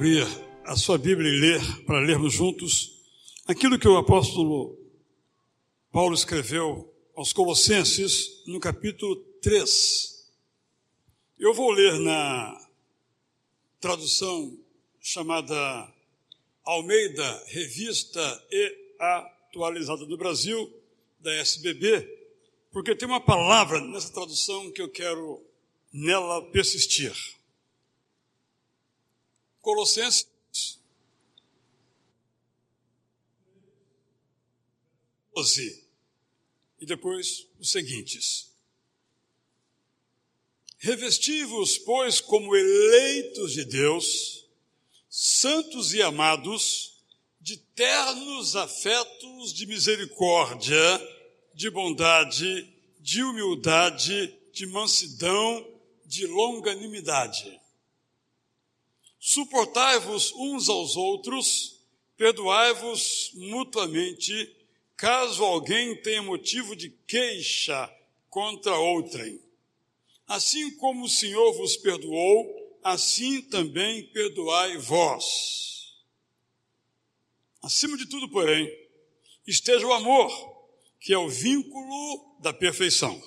abrir a sua Bíblia e ler, para lermos juntos, aquilo que o apóstolo Paulo escreveu aos Colossenses, no capítulo 3. Eu vou ler na tradução chamada Almeida, Revista e Atualizada do Brasil, da SBB, porque tem uma palavra nessa tradução que eu quero nela persistir. Colossenses e depois os seguintes. Revesti-vos, pois, como eleitos de Deus, santos e amados, de ternos afetos de misericórdia, de bondade, de humildade, de mansidão, de longanimidade. Suportai-vos uns aos outros, perdoai-vos mutuamente, caso alguém tenha motivo de queixa contra outrem. Assim como o Senhor vos perdoou, assim também perdoai vós. Acima de tudo, porém, esteja o amor, que é o vínculo da perfeição.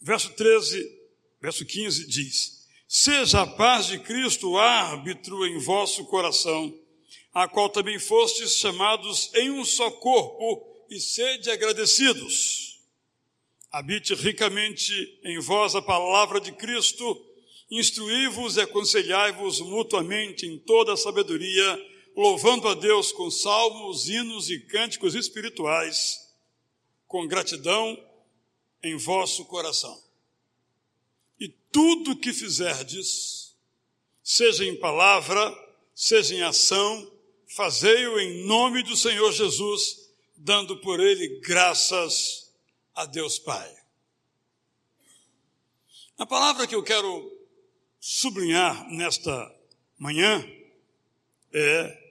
Verso 13, verso 15 diz: Seja a paz de Cristo árbitro em vosso coração, a qual também fostes chamados em um só corpo, e sede agradecidos habite ricamente em vós a palavra de Cristo, instruí-vos e aconselhai-vos mutuamente em toda a sabedoria, louvando a Deus com salmos, hinos e cânticos espirituais, com gratidão em vosso coração. Tudo que fizerdes, seja em palavra, seja em ação, fazei-o em nome do Senhor Jesus, dando por ele graças a Deus Pai. A palavra que eu quero sublinhar nesta manhã é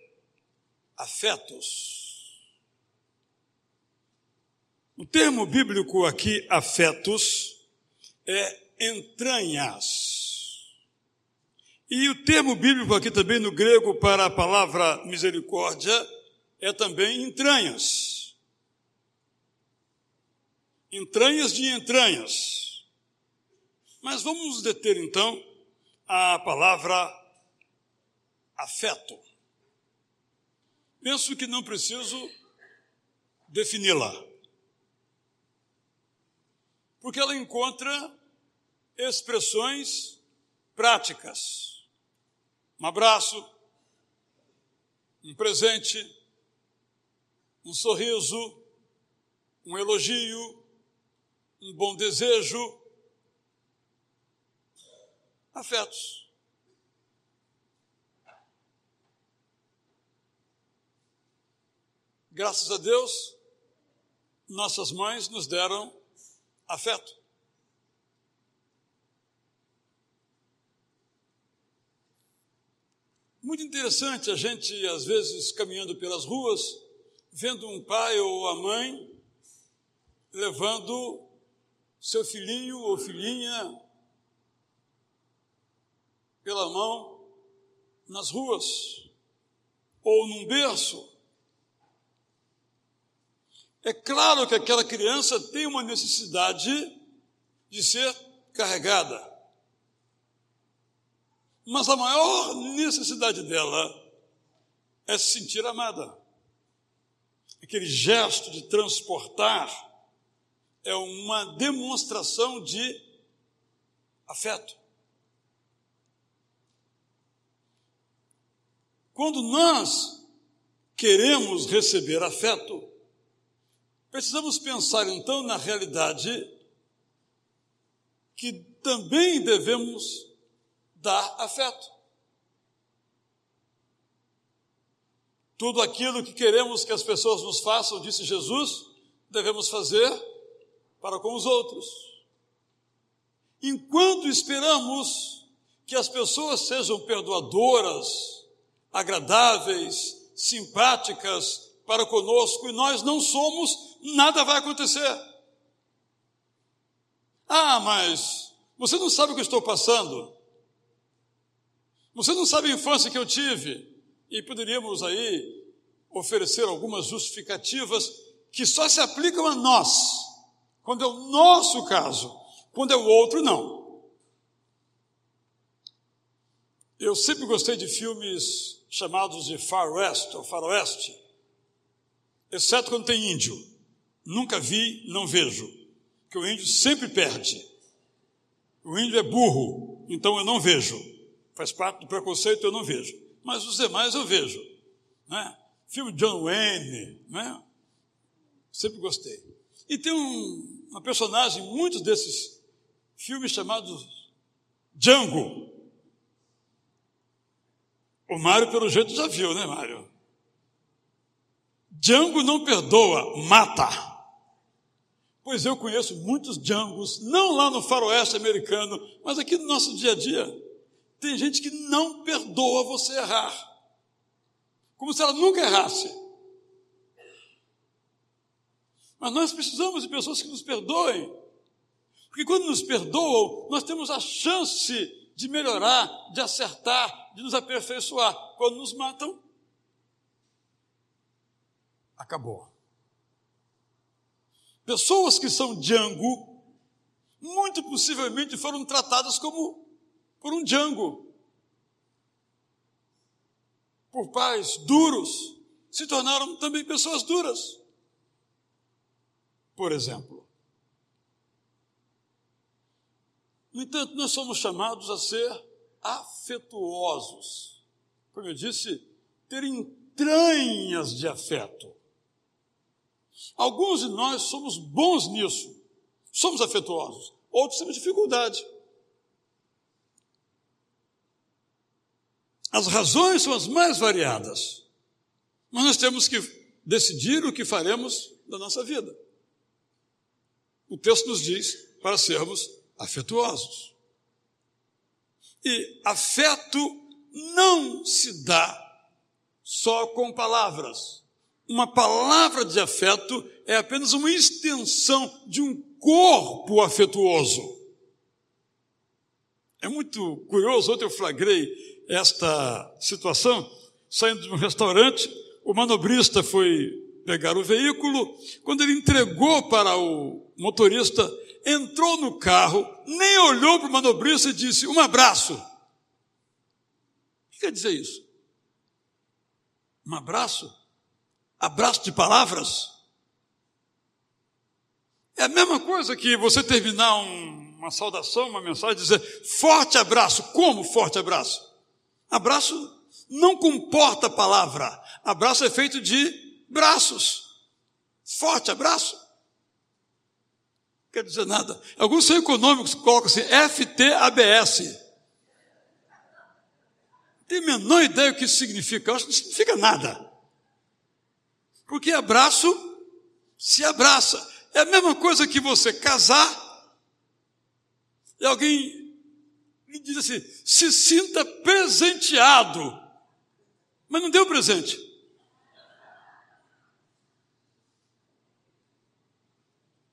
afetos. O termo bíblico aqui, afetos, é entranhas. E o termo bíblico aqui também no grego para a palavra misericórdia é também entranhas entranhas de entranhas. Mas vamos nos deter então à palavra afeto. Penso que não preciso defini-la. Porque ela encontra expressões práticas. Um abraço, um presente, um sorriso, um elogio, um bom desejo, afetos. Graças a Deus, nossas mães nos deram afeto. Muito interessante a gente, às vezes, caminhando pelas ruas, vendo um pai ou a mãe levando seu filhinho ou filhinha pela mão nas ruas ou num berço. É claro que aquela criança tem uma necessidade de ser carregada. Mas a maior necessidade dela é se sentir amada. Aquele gesto de transportar é uma demonstração de afeto. Quando nós queremos receber afeto, precisamos pensar então na realidade que também devemos dar afeto. Tudo aquilo que queremos que as pessoas nos façam, disse Jesus, devemos fazer para com os outros. Enquanto esperamos que as pessoas sejam perdoadoras, agradáveis, simpáticas para conosco e nós não somos, nada vai acontecer. Ah, mas você não sabe o que eu estou passando. Você não sabe a infância que eu tive, e poderíamos aí oferecer algumas justificativas que só se aplicam a nós, quando é o nosso caso, quando é o outro, não. Eu sempre gostei de filmes chamados de Far West ou Faroeste, exceto quando tem índio. Nunca vi, não vejo, que o índio sempre perde. O índio é burro, então eu não vejo. Faz parte do preconceito, eu não vejo. Mas os demais eu vejo. Né? Filme John Wayne, né? sempre gostei. E tem um, uma personagem, muitos desses filmes chamados Django. O Mário, pelo jeito, já viu, né, Mário? Django não perdoa, mata. Pois eu conheço muitos Djangos, não lá no faroeste americano, mas aqui no nosso dia a dia. Tem gente que não perdoa você errar. Como se ela nunca errasse. Mas nós precisamos de pessoas que nos perdoem. Porque quando nos perdoam, nós temos a chance de melhorar, de acertar, de nos aperfeiçoar. Quando nos matam, acabou. Pessoas que são Django, muito possivelmente foram tratadas como por um Django. Por pais duros, se tornaram também pessoas duras. Por exemplo. No entanto, nós somos chamados a ser afetuosos. Como eu disse, ter entranhas de afeto. Alguns de nós somos bons nisso, somos afetuosos, outros temos dificuldade. As razões são as mais variadas, mas nós temos que decidir o que faremos da nossa vida. O texto nos diz para sermos afetuosos. E afeto não se dá só com palavras. Uma palavra de afeto é apenas uma extensão de um corpo afetuoso. É muito curioso, ontem eu flagrei esta situação, saindo de um restaurante, o manobrista foi pegar o veículo, quando ele entregou para o motorista, entrou no carro, nem olhou para o manobrista e disse: Um abraço. O que quer dizer isso? Um abraço? Abraço de palavras? É a mesma coisa que você terminar um, uma saudação, uma mensagem, dizer forte abraço. Como forte abraço? Abraço não comporta palavra. Abraço é feito de braços. Forte abraço. Quer dizer nada. Alguns são econômicos colocam assim, FTABS. Tem a menor ideia o que isso significa. Eu acho que não significa nada. Porque abraço se abraça. É a mesma coisa que você casar e alguém e diz assim: se sinta presenteado. Mas não deu presente.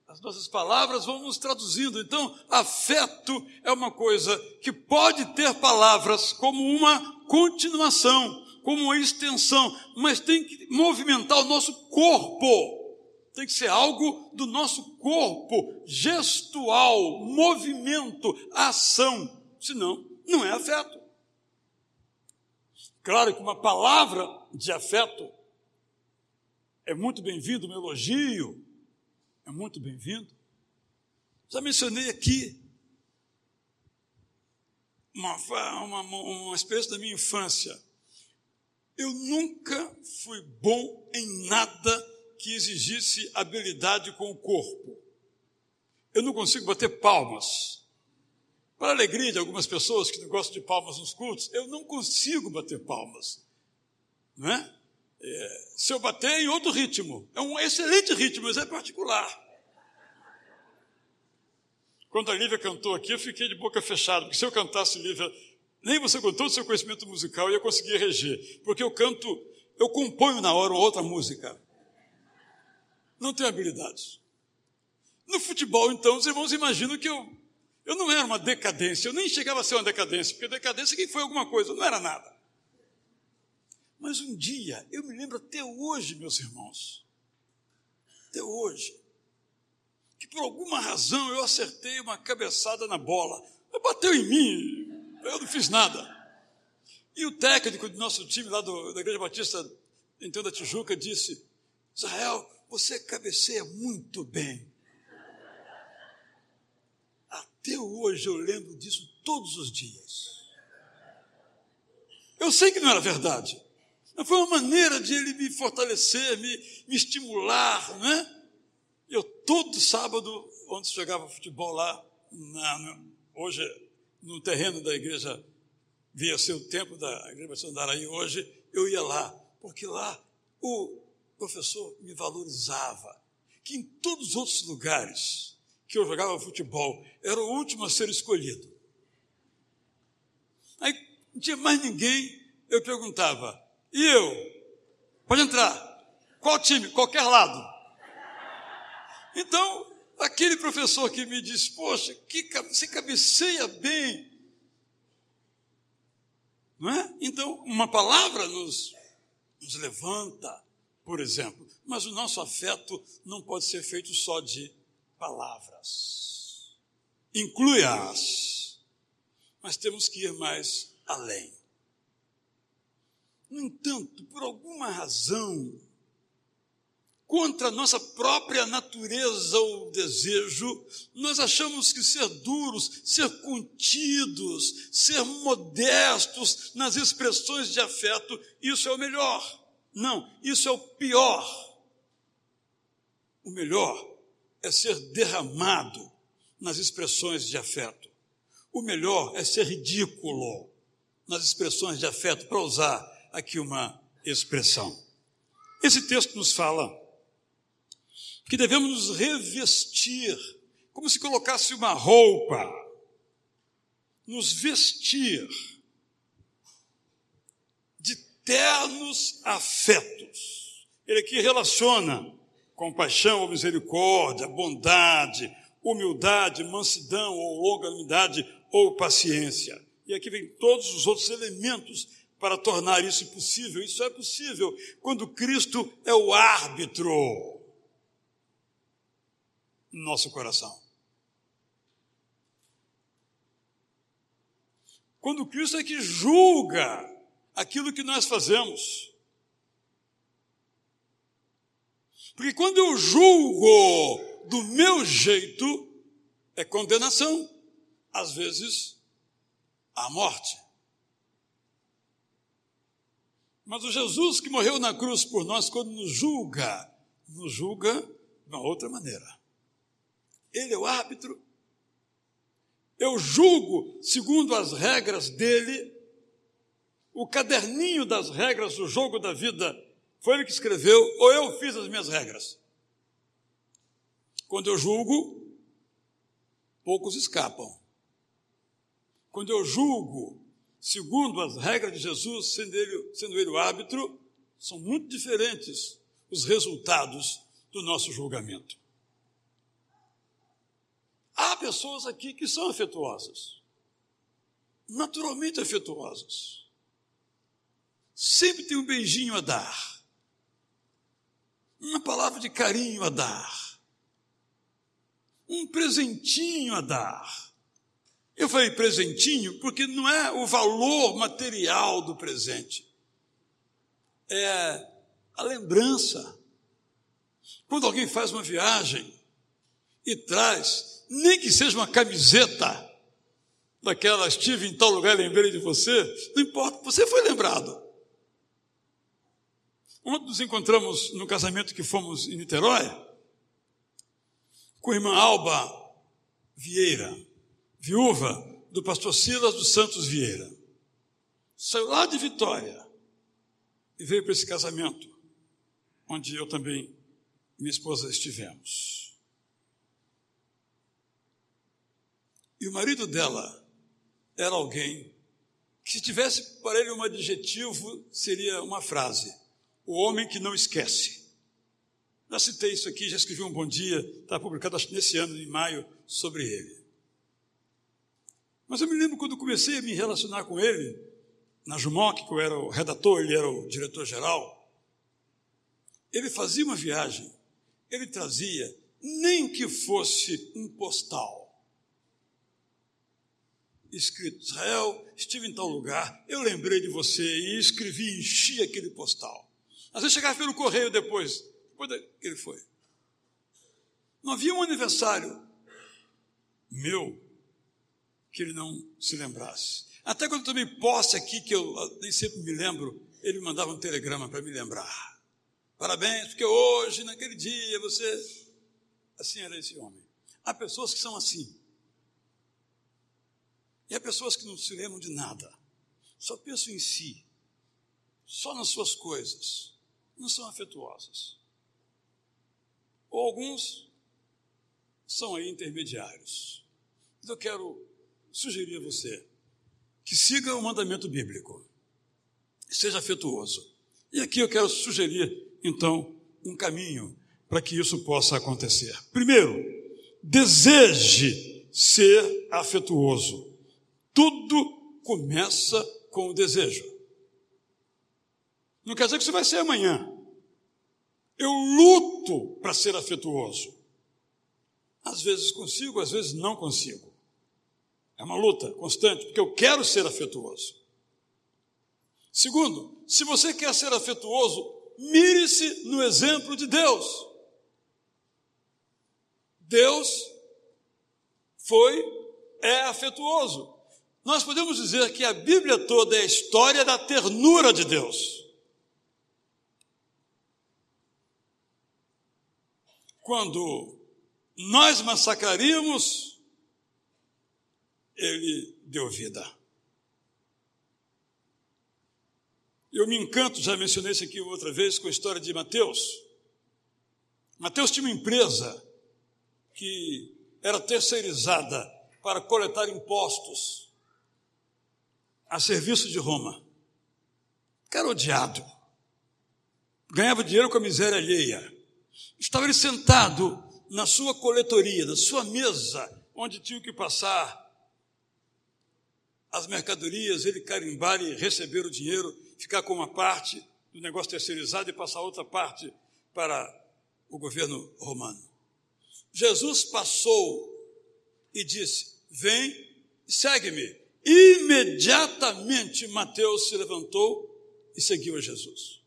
As nossas palavras vão nos traduzindo. Então, afeto é uma coisa que pode ter palavras como uma continuação, como uma extensão, mas tem que movimentar o nosso corpo. Tem que ser algo do nosso corpo, gestual, movimento, ação senão não é afeto. Claro que uma palavra de afeto é muito bem-vindo, um elogio é muito bem-vindo. Já mencionei aqui uma, uma, uma experiência da minha infância. Eu nunca fui bom em nada que exigisse habilidade com o corpo. Eu não consigo bater palmas. Para a alegria de algumas pessoas que não gostam de palmas nos cultos, eu não consigo bater palmas. Não é? é se eu bater em outro ritmo, é um excelente ritmo, mas é particular. Quando a Lívia cantou aqui, eu fiquei de boca fechada, porque se eu cantasse, Lívia, nem você com todo o seu conhecimento musical ia conseguir reger, porque eu canto, eu componho na hora outra música. Não tenho habilidades. No futebol, então, os irmãos imaginam que eu Eu não era uma decadência, eu nem chegava a ser uma decadência, porque decadência quem foi alguma coisa, não era nada. Mas um dia, eu me lembro até hoje, meus irmãos, até hoje, que por alguma razão eu acertei uma cabeçada na bola. Bateu em mim, eu não fiz nada. E o técnico do nosso time lá do, da Igreja Batista, então da Tijuca, disse: Israel, você cabeceia muito bem. Até hoje eu lembro disso todos os dias. Eu sei que não era verdade. Mas foi uma maneira de ele me fortalecer, me, me estimular, não é? Eu todo sábado, onde se jogava futebol lá, na, hoje no terreno da igreja, via ser o tempo da igreja de Andaraí, hoje eu ia lá, porque lá o professor me valorizava, que em todos os outros lugares que eu jogava futebol, era o último a ser escolhido. Aí não tinha mais ninguém, eu perguntava, e eu? Pode entrar. Qual time? Qualquer lado. Então, aquele professor que me disse, poxa, que, você cabeceia bem. Não é? Então, uma palavra nos, nos levanta, por exemplo. Mas o nosso afeto não pode ser feito só de palavras. Inclui-as. Mas temos que ir mais além. No entanto, por alguma razão, contra a nossa própria natureza ou desejo, nós achamos que ser duros, ser contidos, ser modestos nas expressões de afeto, isso é o melhor. Não, isso é o pior. O melhor é ser derramado nas expressões de afeto. O melhor é ser ridículo nas expressões de afeto, para usar aqui uma expressão. Esse texto nos fala que devemos nos revestir, como se colocasse uma roupa, nos vestir de ternos afetos. Ele aqui relaciona compaixão misericórdia, bondade, humildade, mansidão ou longanimidade ou paciência. E aqui vem todos os outros elementos para tornar isso possível. Isso é possível quando Cristo é o árbitro no nosso coração. Quando Cristo é que julga aquilo que nós fazemos. Porque quando eu julgo do meu jeito, é condenação. Às vezes, a morte. Mas o Jesus que morreu na cruz por nós, quando nos julga, nos julga de uma outra maneira. Ele é o árbitro. Eu julgo segundo as regras dele. O caderninho das regras do jogo da vida foi ele que escreveu, ou eu fiz as minhas regras. Quando eu julgo, poucos escapam. Quando eu julgo, segundo as regras de Jesus, sendo ele, sendo ele o árbitro, são muito diferentes os resultados do nosso julgamento. Há pessoas aqui que são afetuosas, naturalmente afetuosas. Sempre tem um beijinho a dar uma palavra de carinho a dar, um presentinho a dar. Eu falei presentinho porque não é o valor material do presente, é a lembrança. Quando alguém faz uma viagem e traz, nem que seja uma camiseta, daquela, estive em tal lugar, lembrei de você, não importa, você foi lembrado. Ontem nos encontramos no casamento que fomos em Niterói, com a irmã Alba Vieira, viúva do pastor Silas dos Santos Vieira. Saiu lá de Vitória e veio para esse casamento, onde eu também e minha esposa estivemos. E o marido dela era alguém que, se tivesse para ele um adjetivo, seria uma frase o homem que não esquece. Já citei isso aqui, já escrevi um bom dia, está publicado acho nesse ano, em maio, sobre ele. Mas eu me lembro quando comecei a me relacionar com ele, na Jumoc, que eu era o redator, ele era o diretor-geral, ele fazia uma viagem, ele trazia, nem que fosse um postal, escrito Israel, estive em tal lugar, eu lembrei de você e escrevi, enchi aquele postal. Às vezes chegava pelo correio depois, depois que ele foi. Não havia um aniversário meu que ele não se lembrasse. Até quando eu tomei posse aqui, que eu nem sempre me lembro, ele me mandava um telegrama para me lembrar. Parabéns, porque hoje, naquele dia, você. Assim era esse homem. Há pessoas que são assim. E há pessoas que não se lembram de nada, só pensam em si, só nas suas coisas, não são afetuosas. Ou alguns são aí intermediários. Eu quero sugerir a você que siga o mandamento bíblico, seja afetuoso. E aqui eu quero sugerir, então, um caminho para que isso possa acontecer. Primeiro, deseje ser afetuoso. Tudo começa com o desejo. Não quer dizer que você vai ser amanhã. Eu luto para ser afetuoso. Às vezes consigo, às vezes não consigo. É uma luta constante, porque eu quero ser afetuoso. Segundo, se você quer ser afetuoso, mire-se no exemplo de Deus. Deus foi, é afetuoso. Nós podemos dizer que a Bíblia toda é a história da ternura de Deus. Quando nós massacraríamos, ele deu vida. Eu me encanto, já mencionei isso aqui outra vez, com a história de Mateus. Mateus tinha uma empresa que era terceirizada para coletar impostos a serviço de Roma. Cara odiado. Ganhava dinheiro com a miséria alheia. Estava ele sentado na sua coletoria, na sua mesa, onde tinha que passar as mercadorias, ele carimbar e receber o dinheiro, ficar com uma parte do negócio terceirizado e passar outra parte para o governo romano. Jesus passou e disse: Vem, segue-me. Imediatamente Mateus se levantou e seguiu a Jesus.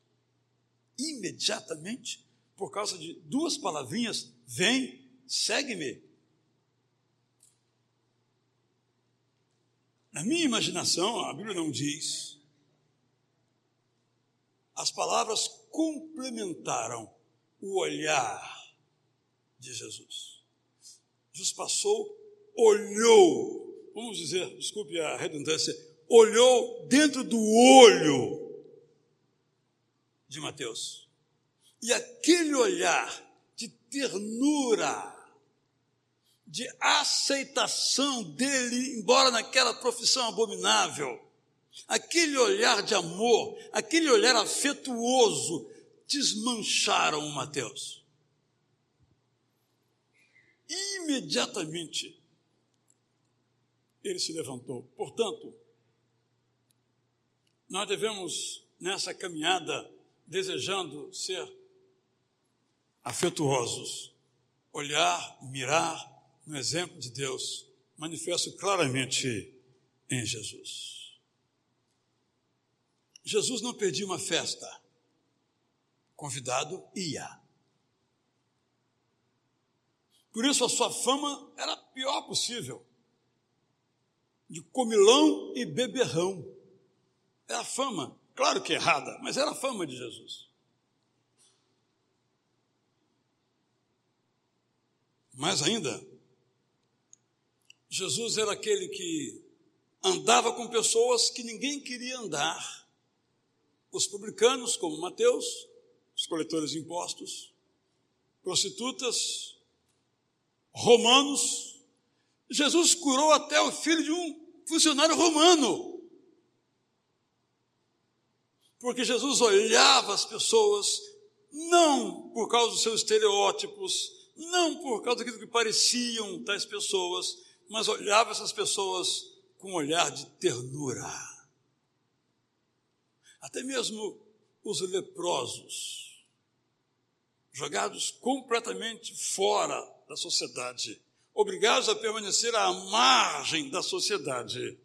Imediatamente, por causa de duas palavrinhas: vem, segue-me. Na minha imaginação, a Bíblia não diz, as palavras complementaram o olhar de Jesus. Jesus passou, olhou vamos dizer, desculpe a redundância, olhou dentro do olho de Mateus. E aquele olhar de ternura, de aceitação dele, embora naquela profissão abominável, aquele olhar de amor, aquele olhar afetuoso, desmancharam o Mateus. Imediatamente ele se levantou. Portanto, nós devemos, nessa caminhada, desejando ser afetuosos, olhar, mirar no exemplo de Deus, manifesto claramente em Jesus. Jesus não perdia uma festa, convidado ia. Por isso a sua fama era a pior possível de comilão e beberrão. É a fama, claro que errada, mas era a fama de Jesus. Mais ainda, Jesus era aquele que andava com pessoas que ninguém queria andar. Os publicanos, como Mateus, os coletores de impostos, prostitutas, romanos, Jesus curou até o filho de um funcionário romano. Porque Jesus olhava as pessoas não por causa dos seus estereótipos, não por causa daquilo que pareciam tais pessoas, mas olhava essas pessoas com um olhar de ternura. Até mesmo os leprosos, jogados completamente fora da sociedade, obrigados a permanecer à margem da sociedade,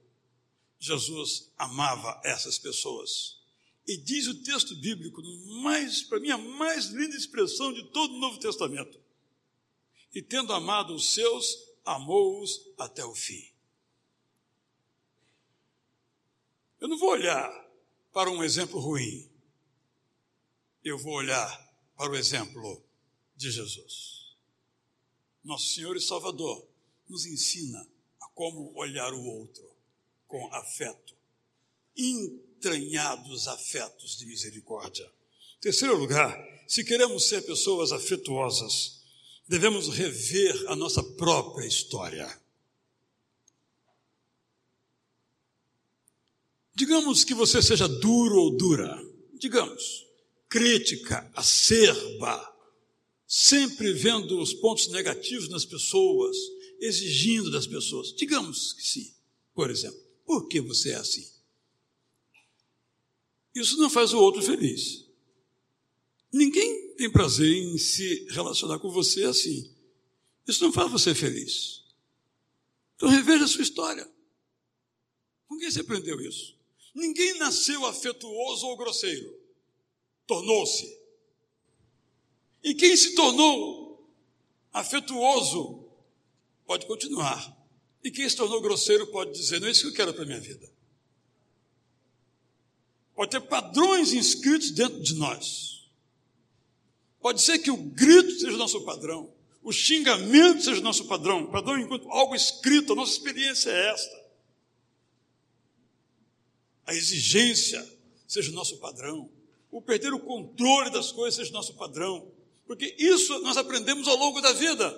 Jesus amava essas pessoas. E diz o texto bíblico, mais para mim a mais linda expressão de todo o Novo Testamento. E tendo amado os seus, amou-os até o fim. Eu não vou olhar para um exemplo ruim. Eu vou olhar para o exemplo de Jesus. Nosso Senhor e Salvador nos ensina a como olhar o outro com afeto, entranhados afetos de misericórdia. Terceiro lugar, se queremos ser pessoas afetuosas, devemos rever a nossa própria história. Digamos que você seja duro ou dura, digamos, crítica, acerba, sempre vendo os pontos negativos nas pessoas, exigindo das pessoas. Digamos que sim, por exemplo. Por que você é assim? Isso não faz o outro feliz. Ninguém tem prazer em se relacionar com você assim. Isso não faz você feliz. Então reveja a sua história. Com quem você aprendeu isso? Ninguém nasceu afetuoso ou grosseiro. Tornou-se. E quem se tornou afetuoso pode continuar. E quem se tornou grosseiro pode dizer: não é isso que eu quero para a minha vida. Pode ter padrões inscritos dentro de nós. Pode ser que o grito seja o nosso padrão, o xingamento seja o nosso padrão, padrão enquanto algo escrito, a nossa experiência é esta. A exigência seja o nosso padrão, o perder o controle das coisas seja o nosso padrão, porque isso nós aprendemos ao longo da vida.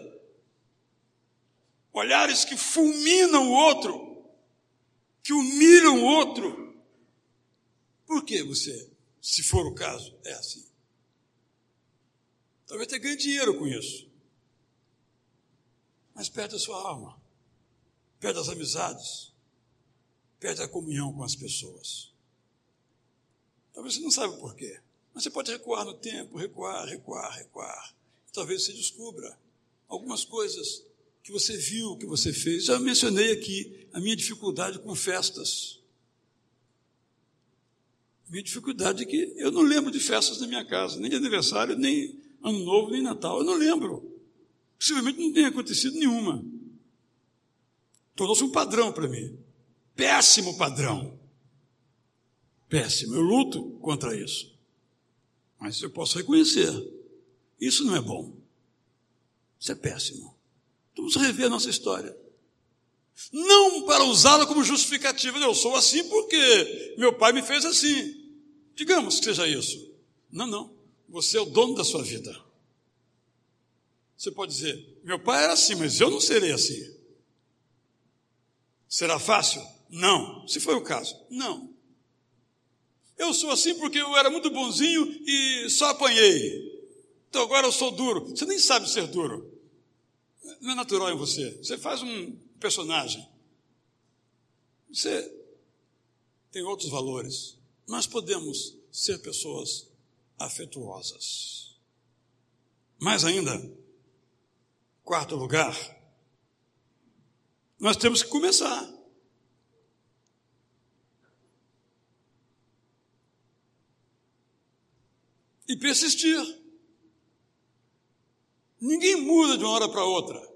Olhares que fulminam o outro, que humilham o outro, por que você, se for o caso, é assim? Talvez você ganhe dinheiro com isso. Mas perde a sua alma, perde as amizades, perde a comunhão com as pessoas. Talvez você não saiba por quê. Mas você pode recuar no tempo, recuar, recuar, recuar. Talvez você descubra algumas coisas que você viu, que você fez. Já mencionei aqui a minha dificuldade com festas. Minha dificuldade é que eu não lembro de festas na minha casa, nem de aniversário, nem ano novo, nem Natal. Eu não lembro. Possivelmente não tenha acontecido nenhuma. Tornou-se um padrão para mim. Péssimo padrão. Péssimo. Eu luto contra isso. Mas eu posso reconhecer. Isso não é bom. Isso é péssimo. Vamos rever a nossa história. Não para usá-la como justificativa. Eu sou assim porque meu pai me fez assim. Digamos que seja isso. Não, não. Você é o dono da sua vida. Você pode dizer: meu pai era assim, mas eu não serei assim. Será fácil? Não. Se foi o caso, não. Eu sou assim porque eu era muito bonzinho e só apanhei. Então agora eu sou duro. Você nem sabe ser duro. Não é natural em você. Você faz um personagem. Você tem outros valores. Nós podemos ser pessoas afetuosas. Mais ainda, quarto lugar, nós temos que começar. E persistir. Ninguém muda de uma hora para outra.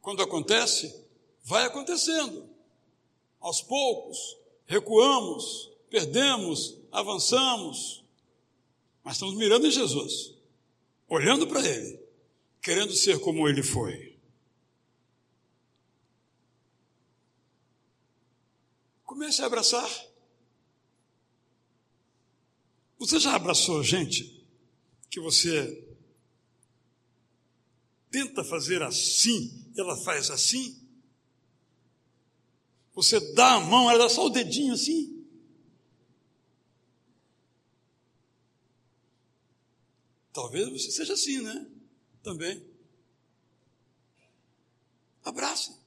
Quando acontece, vai acontecendo. Aos poucos, recuamos, perdemos, avançamos, mas estamos mirando em Jesus, olhando para Ele, querendo ser como Ele foi. Comece a abraçar. Você já abraçou gente que você tenta fazer assim, ela faz assim. Você dá a mão, ela dá só o dedinho assim. Talvez você seja assim, né? Também. Abraça.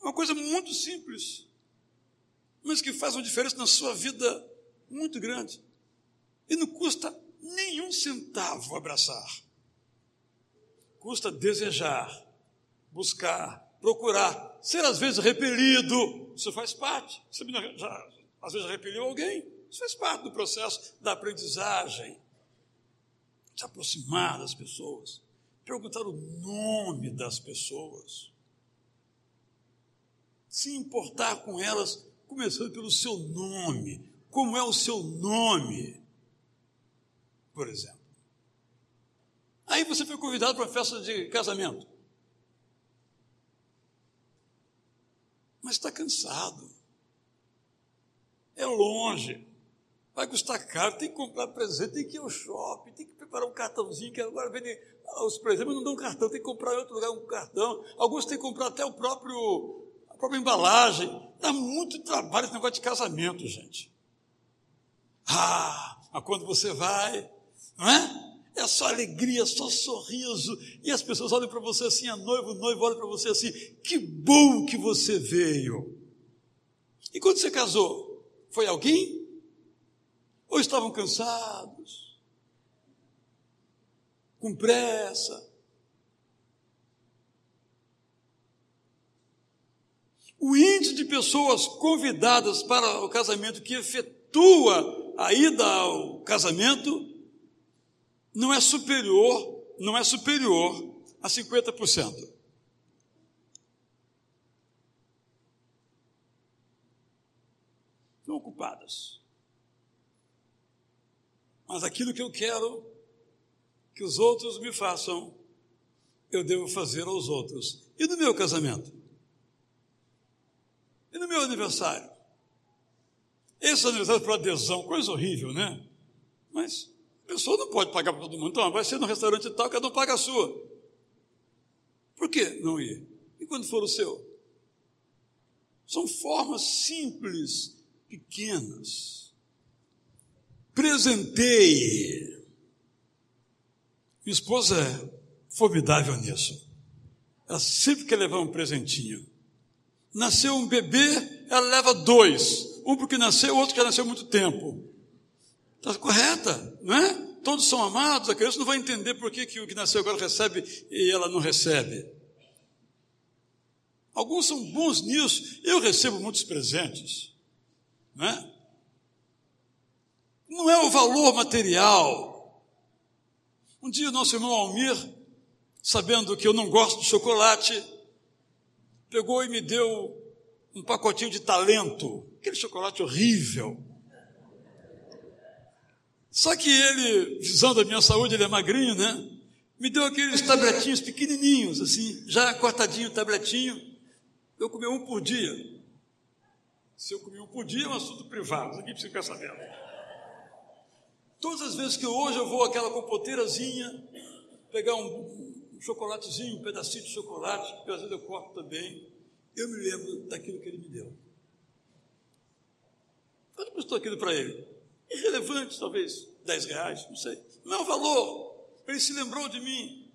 Uma coisa muito simples, mas que faz uma diferença na sua vida muito grande. E não custa nenhum centavo abraçar. Custa desejar, buscar, procurar, ser às vezes repelido. Isso faz parte. Você já, às vezes repeliu alguém. Isso faz parte do processo da aprendizagem. Se aproximar das pessoas. Perguntar o nome das pessoas. Se importar com elas, começando pelo seu nome. Como é o seu nome? Por exemplo. Aí você foi convidado para uma festa de casamento. Mas está cansado. É longe. Vai custar caro, tem que comprar presente, tem que ir ao shopping, tem que preparar um cartãozinho, que agora vendem os presentes, não dão cartão, tem que comprar em outro lugar um cartão. Alguns têm que comprar até o próprio, a própria embalagem. Dá muito trabalho esse negócio de casamento, gente. Ah, mas quando você vai, não é? É só alegria, só sorriso. E as pessoas olham para você assim, a noiva, o noivo olha para você assim, que bom que você veio. E quando você casou, foi alguém? Ou estavam cansados? Com pressa? O índice de pessoas convidadas para o casamento que efetua a ida ao casamento não é superior, não é superior a 50%. Estão ocupadas. Mas aquilo que eu quero que os outros me façam, eu devo fazer aos outros. E no meu casamento? E no meu aniversário? Esse aniversário para adesão, coisa horrível, né? Mas a pessoa não pode pagar para todo mundo. Então, vai ser no restaurante tal, cada um paga a sua. Por que não ir? E quando for o seu? São formas simples, pequenas. Presenteie. Minha esposa é formidável nisso. Ela sempre quer levar um presentinho. Nasceu um bebê, ela leva dois. Um porque nasceu, outro que nasceu muito tempo. Está correta, não é? Todos são amados, a criança não vai entender por que, que o que nasceu agora recebe e ela não recebe. Alguns são bons nisso. Eu recebo muitos presentes. Não é? Não é o valor material. Um dia o nosso irmão Almir, sabendo que eu não gosto de chocolate, pegou e me deu um pacotinho de talento, aquele chocolate horrível. Só que ele, visando a minha saúde, ele é magrinho, né? Me deu aqueles tabletinhos pequenininhos, assim, já cortadinho o tabletinho. Eu comi um por dia. Se eu comi um por dia, é um assunto privado, aqui precisa ficar sabendo. Todas as vezes que hoje eu vou àquela compoteirazinha, pegar um, um chocolatezinho, um pedacinho de chocolate, que às vezes eu corto também, eu me lembro daquilo que ele me deu. Quanto custou aquilo para ele? irrelevante, talvez 10 reais, não sei. Não é o valor. Ele se lembrou de mim.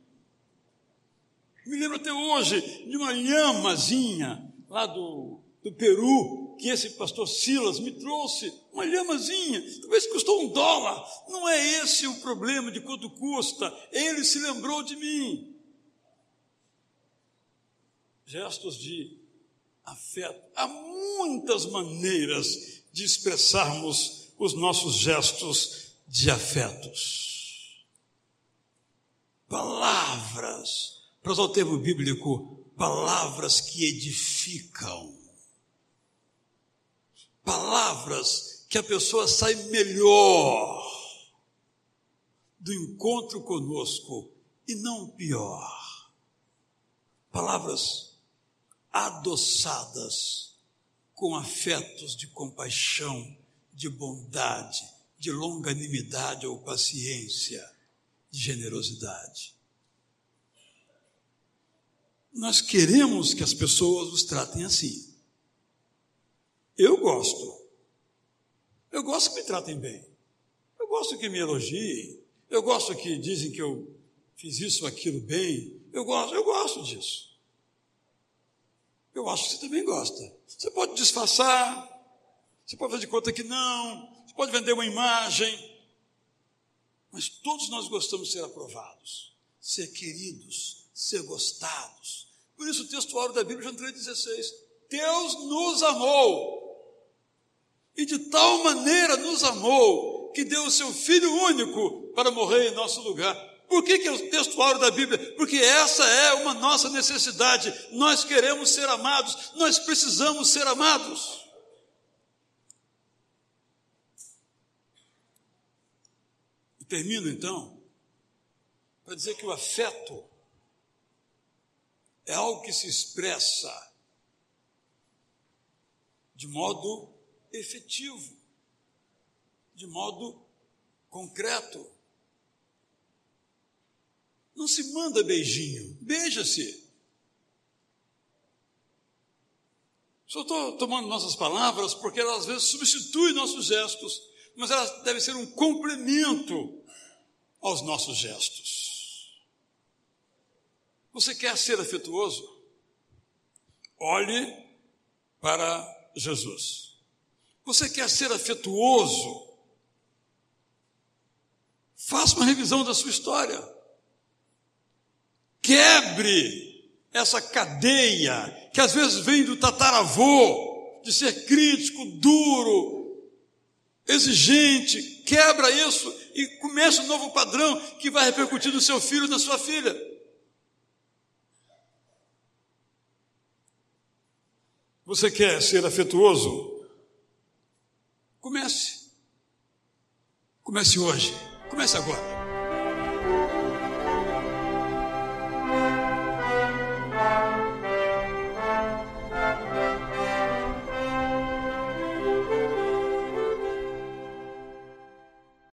Me lembro até hoje de uma lhamazinha lá do, do Peru, que esse pastor Silas me trouxe. Uma lhamazinha, talvez custou um dólar. Não é esse o problema de quanto custa. Ele se lembrou de mim. Gestos de afeto. Há muitas maneiras de expressarmos os nossos gestos de afetos. Palavras, para usar o termo bíblico, palavras que edificam. Palavras que a pessoa sai melhor do encontro conosco e não pior. Palavras adoçadas com afetos de compaixão de bondade, de longanimidade ou paciência, de generosidade. Nós queremos que as pessoas nos tratem assim. Eu gosto. Eu gosto que me tratem bem. Eu gosto que me elogiem. Eu gosto que dizem que eu fiz isso ou aquilo bem. Eu gosto, eu gosto disso. Eu acho que você também gosta. Você pode disfarçar, você pode fazer de conta que não, você pode vender uma imagem, mas todos nós gostamos de ser aprovados, ser queridos, ser gostados. Por isso o textuário da Bíblia, João 3,16, Deus nos amou, e de tal maneira nos amou, que deu o seu Filho único para morrer em nosso lugar. Por que, que é o textuário da Bíblia? Porque essa é uma nossa necessidade. Nós queremos ser amados, nós precisamos ser amados. E termino então para dizer que o afeto é algo que se expressa de modo efetivo, de modo concreto. Não se manda beijinho, beija-se. Só estou tomando nossas palavras porque elas às vezes substituem nossos gestos, mas elas devem ser um complemento aos nossos gestos. Você quer ser afetuoso? Olhe para Jesus. Você quer ser afetuoso? Faça uma revisão da sua história. Quebre essa cadeia que às vezes vem do tataravô, de ser crítico, duro, exigente. Quebra isso e começa um novo padrão que vai repercutir no seu filho e na sua filha. Você quer ser afetuoso? Comece. Comece hoje. Comece agora.